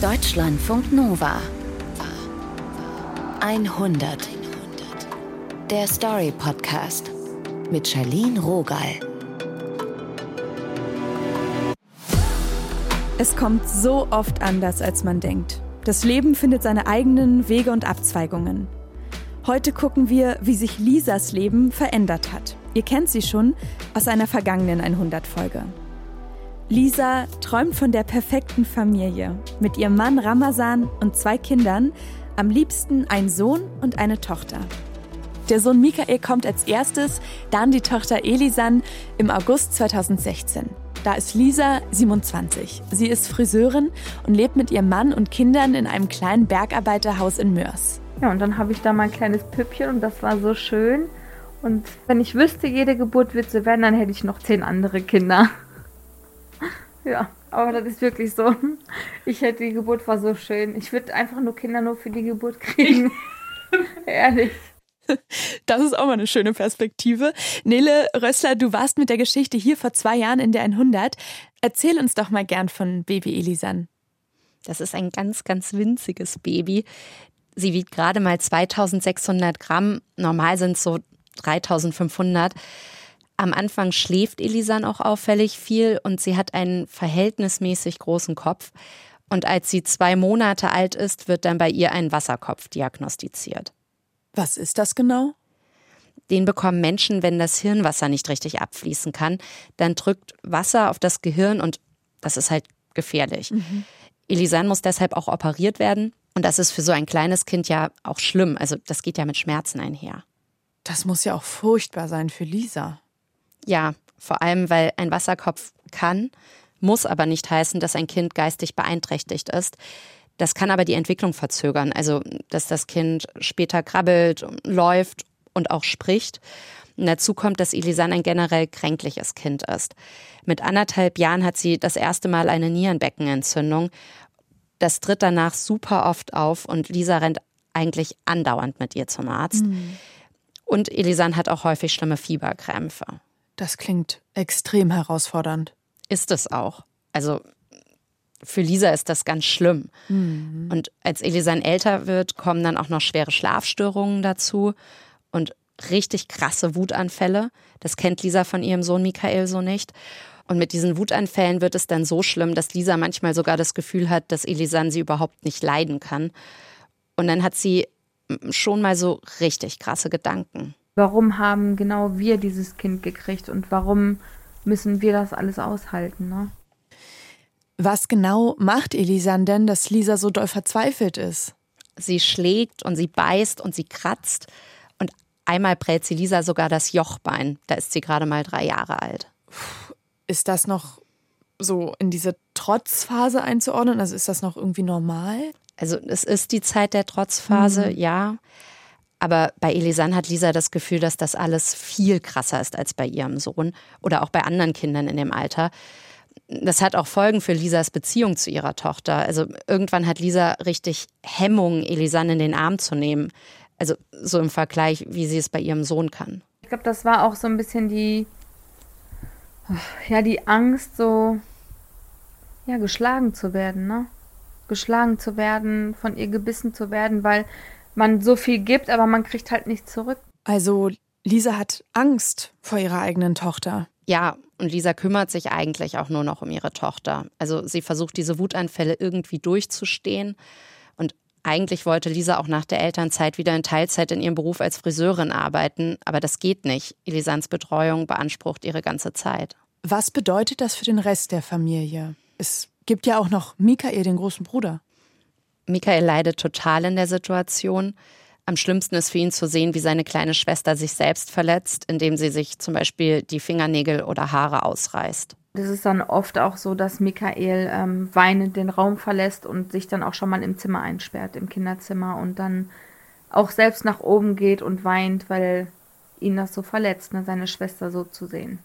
Deutschlandfunk Nova 100 Der Story Podcast mit Charlene Rogal. Es kommt so oft anders, als man denkt. Das Leben findet seine eigenen Wege und Abzweigungen. Heute gucken wir, wie sich Lisas Leben verändert hat. Ihr kennt sie schon aus einer vergangenen 100-Folge. Lisa träumt von der perfekten Familie mit ihrem Mann Ramazan und zwei Kindern, am liebsten ein Sohn und eine Tochter. Der Sohn Michael kommt als erstes, dann die Tochter Elisan im August 2016. Da ist Lisa 27. Sie ist Friseurin und lebt mit ihrem Mann und Kindern in einem kleinen Bergarbeiterhaus in Mörs. Ja, und dann habe ich da mein kleines Püppchen und das war so schön. Und wenn ich wüsste, jede Geburt wird so werden, dann hätte ich noch zehn andere Kinder. Ja, aber das ist wirklich so. Ich hätte die Geburt war so schön. Ich würde einfach nur Kinder nur für die Geburt kriegen. Ehrlich. Das ist auch mal eine schöne Perspektive. Nele Rössler, du warst mit der Geschichte hier vor zwei Jahren in der 100. Erzähl uns doch mal gern von Baby Elisan. Das ist ein ganz, ganz winziges Baby. Sie wiegt gerade mal 2600 Gramm. Normal sind es so 3500. Am Anfang schläft Elisan auch auffällig viel und sie hat einen verhältnismäßig großen Kopf. Und als sie zwei Monate alt ist, wird dann bei ihr ein Wasserkopf diagnostiziert. Was ist das genau? Den bekommen Menschen, wenn das Hirnwasser nicht richtig abfließen kann. Dann drückt Wasser auf das Gehirn und das ist halt gefährlich. Mhm. Elisan muss deshalb auch operiert werden. Und das ist für so ein kleines Kind ja auch schlimm. Also das geht ja mit Schmerzen einher. Das muss ja auch furchtbar sein für Lisa. Ja, vor allem, weil ein Wasserkopf kann, muss aber nicht heißen, dass ein Kind geistig beeinträchtigt ist. Das kann aber die Entwicklung verzögern, also dass das Kind später krabbelt, läuft und auch spricht. Und dazu kommt, dass Elisan ein generell kränkliches Kind ist. Mit anderthalb Jahren hat sie das erste Mal eine Nierenbeckenentzündung. Das tritt danach super oft auf und Lisa rennt eigentlich andauernd mit ihr zum Arzt. Mhm. Und Elisan hat auch häufig schlimme Fieberkrämpfe. Das klingt extrem herausfordernd. Ist es auch. Also für Lisa ist das ganz schlimm. Mhm. Und als Elisan älter wird, kommen dann auch noch schwere Schlafstörungen dazu und richtig krasse Wutanfälle. Das kennt Lisa von ihrem Sohn Michael so nicht. Und mit diesen Wutanfällen wird es dann so schlimm, dass Lisa manchmal sogar das Gefühl hat, dass Elisan sie überhaupt nicht leiden kann. Und dann hat sie schon mal so richtig krasse Gedanken warum haben genau wir dieses Kind gekriegt und warum müssen wir das alles aushalten, ne? Was genau macht Elisan denn, dass Lisa so doll verzweifelt ist? Sie schlägt und sie beißt und sie kratzt und einmal prellt sie Lisa sogar das Jochbein. Da ist sie gerade mal drei Jahre alt. Ist das noch so in diese Trotzphase einzuordnen? Also ist das noch irgendwie normal? Also es ist die Zeit der Trotzphase, mhm. ja. Aber bei Elisan hat Lisa das Gefühl, dass das alles viel krasser ist als bei ihrem Sohn oder auch bei anderen Kindern in dem Alter. Das hat auch Folgen für Lisas Beziehung zu ihrer Tochter. Also irgendwann hat Lisa richtig Hemmung, Elisan in den Arm zu nehmen. Also so im Vergleich, wie sie es bei ihrem Sohn kann. Ich glaube, das war auch so ein bisschen die, ja, die Angst, so, ja, geschlagen zu werden, ne? Geschlagen zu werden, von ihr gebissen zu werden, weil man so viel gibt, aber man kriegt halt nichts zurück. Also Lisa hat Angst vor ihrer eigenen Tochter. Ja, und Lisa kümmert sich eigentlich auch nur noch um ihre Tochter. Also sie versucht diese Wutanfälle irgendwie durchzustehen. Und eigentlich wollte Lisa auch nach der Elternzeit wieder in Teilzeit in ihrem Beruf als Friseurin arbeiten, aber das geht nicht. Elisans Betreuung beansprucht ihre ganze Zeit. Was bedeutet das für den Rest der Familie? Es gibt ja auch noch Michael, den großen Bruder. Michael leidet total in der Situation. Am schlimmsten ist für ihn zu sehen, wie seine kleine Schwester sich selbst verletzt, indem sie sich zum Beispiel die Fingernägel oder Haare ausreißt. Das ist dann oft auch so, dass Michael ähm, weinend den Raum verlässt und sich dann auch schon mal im Zimmer einsperrt, im Kinderzimmer und dann auch selbst nach oben geht und weint, weil ihn das so verletzt, ne, seine Schwester so zu sehen.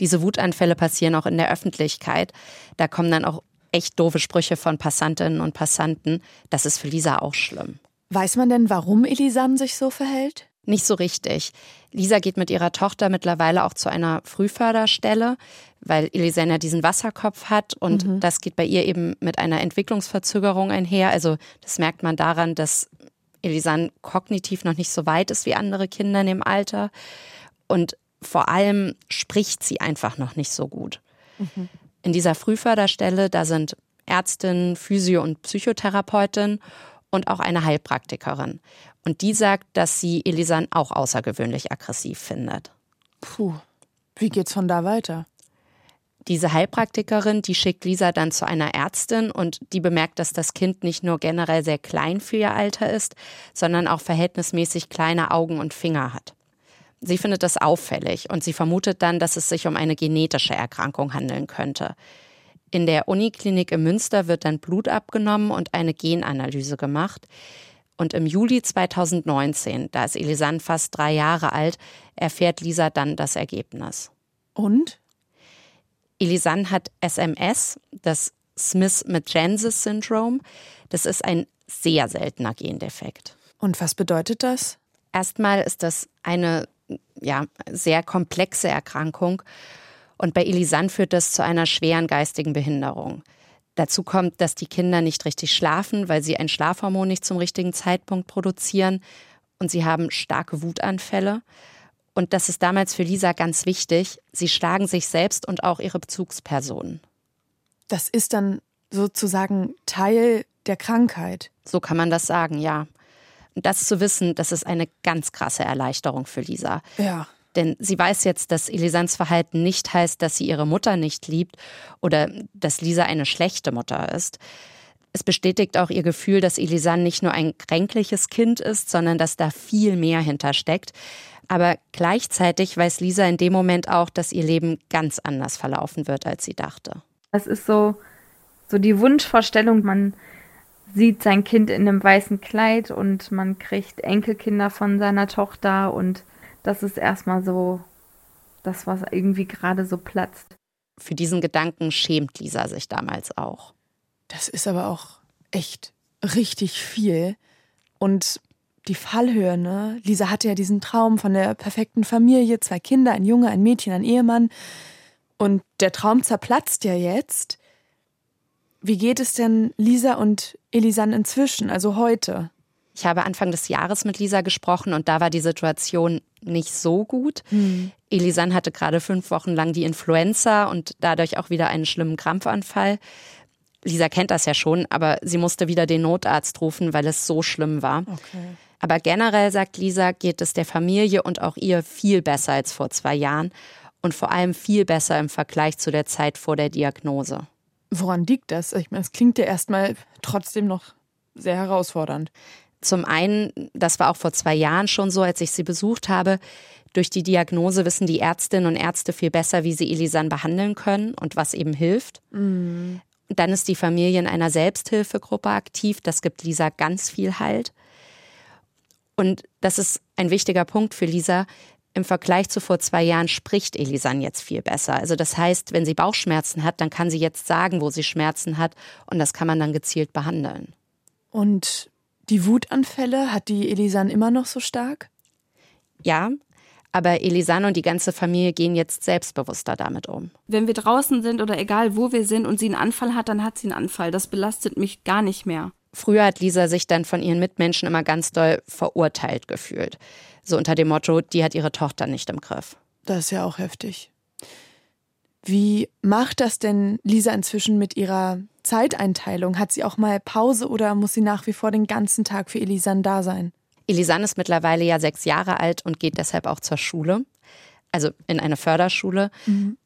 Diese Wutanfälle passieren auch in der Öffentlichkeit. Da kommen dann auch echt doofe Sprüche von Passantinnen und Passanten. Das ist für Lisa auch schlimm. Weiß man denn, warum Elisan sich so verhält? Nicht so richtig. Lisa geht mit ihrer Tochter mittlerweile auch zu einer Frühförderstelle, weil Elisan ja diesen Wasserkopf hat und mhm. das geht bei ihr eben mit einer Entwicklungsverzögerung einher. Also das merkt man daran, dass Elisan kognitiv noch nicht so weit ist wie andere Kinder in dem Alter und vor allem spricht sie einfach noch nicht so gut. Mhm. In dieser Frühförderstelle, da sind Ärztin, Physio- und Psychotherapeutin und auch eine Heilpraktikerin. Und die sagt, dass sie Elisan auch außergewöhnlich aggressiv findet. Puh, wie geht's von da weiter? Diese Heilpraktikerin, die schickt Lisa dann zu einer Ärztin und die bemerkt, dass das Kind nicht nur generell sehr klein für ihr Alter ist, sondern auch verhältnismäßig kleine Augen und Finger hat. Sie findet das auffällig und sie vermutet dann, dass es sich um eine genetische Erkrankung handeln könnte. In der Uniklinik in Münster wird dann Blut abgenommen und eine Genanalyse gemacht. Und im Juli 2019, da ist Elisanne fast drei Jahre alt, erfährt Lisa dann das Ergebnis. Und? Elisanne hat SMS, das Smith-Magensis-Syndrom. Das ist ein sehr seltener Gendefekt. Und was bedeutet das? Erstmal ist das eine ja, sehr komplexe Erkrankung und bei Elisanne führt das zu einer schweren geistigen Behinderung. Dazu kommt, dass die Kinder nicht richtig schlafen, weil sie ein Schlafhormon nicht zum richtigen Zeitpunkt produzieren und sie haben starke Wutanfälle. Und das ist damals für Lisa ganz wichtig. Sie schlagen sich selbst und auch ihre Bezugspersonen. Das ist dann sozusagen Teil der Krankheit. So kann man das sagen, ja. Und das zu wissen, das ist eine ganz krasse Erleichterung für Lisa. Ja. Denn sie weiß jetzt, dass Elisans Verhalten nicht heißt, dass sie ihre Mutter nicht liebt oder dass Lisa eine schlechte Mutter ist. Es bestätigt auch ihr Gefühl, dass Elisan nicht nur ein kränkliches Kind ist, sondern dass da viel mehr hintersteckt. Aber gleichzeitig weiß Lisa in dem Moment auch, dass ihr Leben ganz anders verlaufen wird, als sie dachte. Es ist so, so die Wunschvorstellung, man sieht sein Kind in einem weißen Kleid und man kriegt Enkelkinder von seiner Tochter und das ist erstmal so das, was irgendwie gerade so platzt. Für diesen Gedanken schämt Lisa sich damals auch. Das ist aber auch echt richtig viel. Und die Fallhöhe, ne? Lisa hatte ja diesen Traum von der perfekten Familie, zwei Kinder, ein Junge, ein Mädchen, ein Ehemann. Und der Traum zerplatzt ja jetzt. Wie geht es denn Lisa und Elisan inzwischen, also heute? Ich habe Anfang des Jahres mit Lisa gesprochen und da war die Situation nicht so gut. Mhm. Elisan hatte gerade fünf Wochen lang die Influenza und dadurch auch wieder einen schlimmen Krampfanfall. Lisa kennt das ja schon, aber sie musste wieder den Notarzt rufen, weil es so schlimm war. Okay. Aber generell, sagt Lisa, geht es der Familie und auch ihr viel besser als vor zwei Jahren und vor allem viel besser im Vergleich zu der Zeit vor der Diagnose. Woran liegt das? Ich meine, es klingt ja erstmal trotzdem noch sehr herausfordernd. Zum einen, das war auch vor zwei Jahren schon so, als ich sie besucht habe, durch die Diagnose wissen die Ärztinnen und Ärzte viel besser, wie sie Elisan behandeln können und was eben hilft. Mhm. Dann ist die Familie in einer Selbsthilfegruppe aktiv. Das gibt Lisa ganz viel Halt. Und das ist ein wichtiger Punkt für Lisa. Im Vergleich zu vor zwei Jahren spricht Elisan jetzt viel besser. Also das heißt, wenn sie Bauchschmerzen hat, dann kann sie jetzt sagen, wo sie Schmerzen hat und das kann man dann gezielt behandeln. Und die Wutanfälle, hat die Elisan immer noch so stark? Ja, aber Elisan und die ganze Familie gehen jetzt selbstbewusster damit um. Wenn wir draußen sind oder egal wo wir sind und sie einen Anfall hat, dann hat sie einen Anfall. Das belastet mich gar nicht mehr. Früher hat Lisa sich dann von ihren Mitmenschen immer ganz doll verurteilt gefühlt. So unter dem Motto, die hat ihre Tochter nicht im Griff. Das ist ja auch heftig. Wie macht das denn Lisa inzwischen mit ihrer Zeiteinteilung? Hat sie auch mal Pause oder muss sie nach wie vor den ganzen Tag für Elisan da sein? Elisan ist mittlerweile ja sechs Jahre alt und geht deshalb auch zur Schule, also in eine Förderschule. Mhm.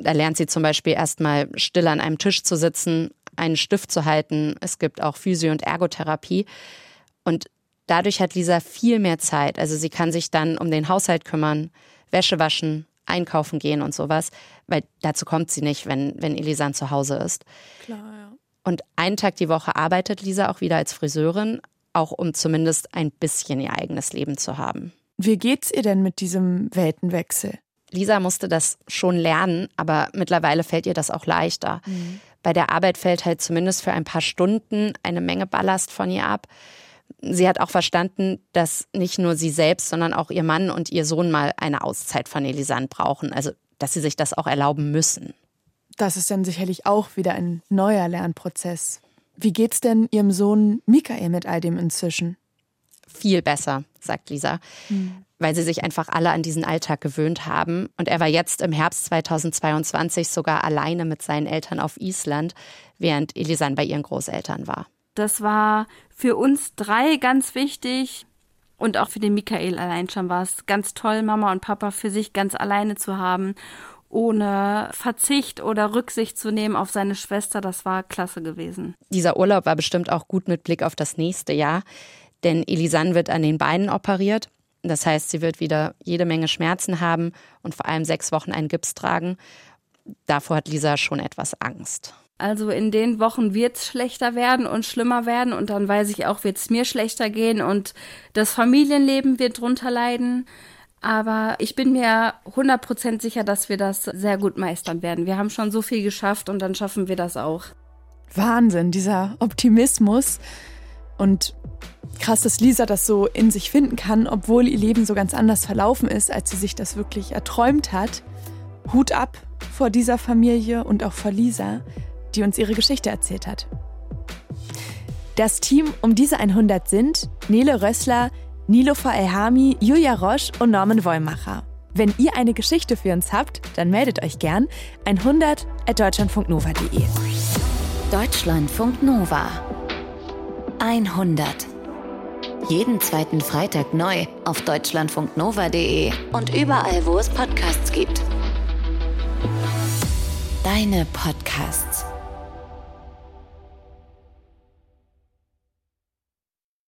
Da lernt sie zum Beispiel erstmal still an einem Tisch zu sitzen, einen Stift zu halten. Es gibt auch Physio- und Ergotherapie. Und dadurch hat Lisa viel mehr Zeit. Also sie kann sich dann um den Haushalt kümmern, Wäsche waschen, einkaufen gehen und sowas, weil dazu kommt sie nicht, wenn, wenn Elisan zu Hause ist. Klar, ja. Und einen Tag die Woche arbeitet Lisa auch wieder als Friseurin, auch um zumindest ein bisschen ihr eigenes Leben zu haben. Wie geht's ihr denn mit diesem Weltenwechsel? Lisa musste das schon lernen, aber mittlerweile fällt ihr das auch leichter. Mhm. Bei der Arbeit fällt halt zumindest für ein paar Stunden eine Menge Ballast von ihr ab. Sie hat auch verstanden, dass nicht nur sie selbst, sondern auch ihr Mann und ihr Sohn mal eine Auszeit von Elisande brauchen. Also, dass sie sich das auch erlauben müssen. Das ist dann sicherlich auch wieder ein neuer Lernprozess. Wie geht's denn Ihrem Sohn Michael mit all dem inzwischen? Viel besser, sagt Lisa, mhm. weil sie sich einfach alle an diesen Alltag gewöhnt haben. Und er war jetzt im Herbst 2022 sogar alleine mit seinen Eltern auf Island, während Elisan bei ihren Großeltern war. Das war für uns drei ganz wichtig. Und auch für den Michael allein schon war es ganz toll, Mama und Papa für sich ganz alleine zu haben, ohne Verzicht oder Rücksicht zu nehmen auf seine Schwester. Das war klasse gewesen. Dieser Urlaub war bestimmt auch gut mit Blick auf das nächste Jahr, denn Elisanne wird an den Beinen operiert. Das heißt, sie wird wieder jede Menge Schmerzen haben und vor allem sechs Wochen einen Gips tragen. Davor hat Lisa schon etwas Angst. Also in den Wochen wird es schlechter werden und schlimmer werden und dann weiß ich auch, wird es mir schlechter gehen und das Familienleben wird drunter leiden. Aber ich bin mir 100% sicher, dass wir das sehr gut meistern werden. Wir haben schon so viel geschafft und dann schaffen wir das auch. Wahnsinn, dieser Optimismus. Und krass, dass Lisa das so in sich finden kann, obwohl ihr Leben so ganz anders verlaufen ist, als sie sich das wirklich erträumt hat. Hut ab vor dieser Familie und auch vor Lisa die uns ihre Geschichte erzählt hat. Das Team um diese 100 sind Nele Rössler, Nilofer Elhami, Julia Roche und Norman Wollmacher. Wenn ihr eine Geschichte für uns habt, dann meldet euch gern 100 at deutschlandfunknova.de. Deutschlandfunk Nova 100. Jeden zweiten Freitag neu auf deutschlandfunknova.de und überall, wo es Podcasts gibt. Deine Podcasts.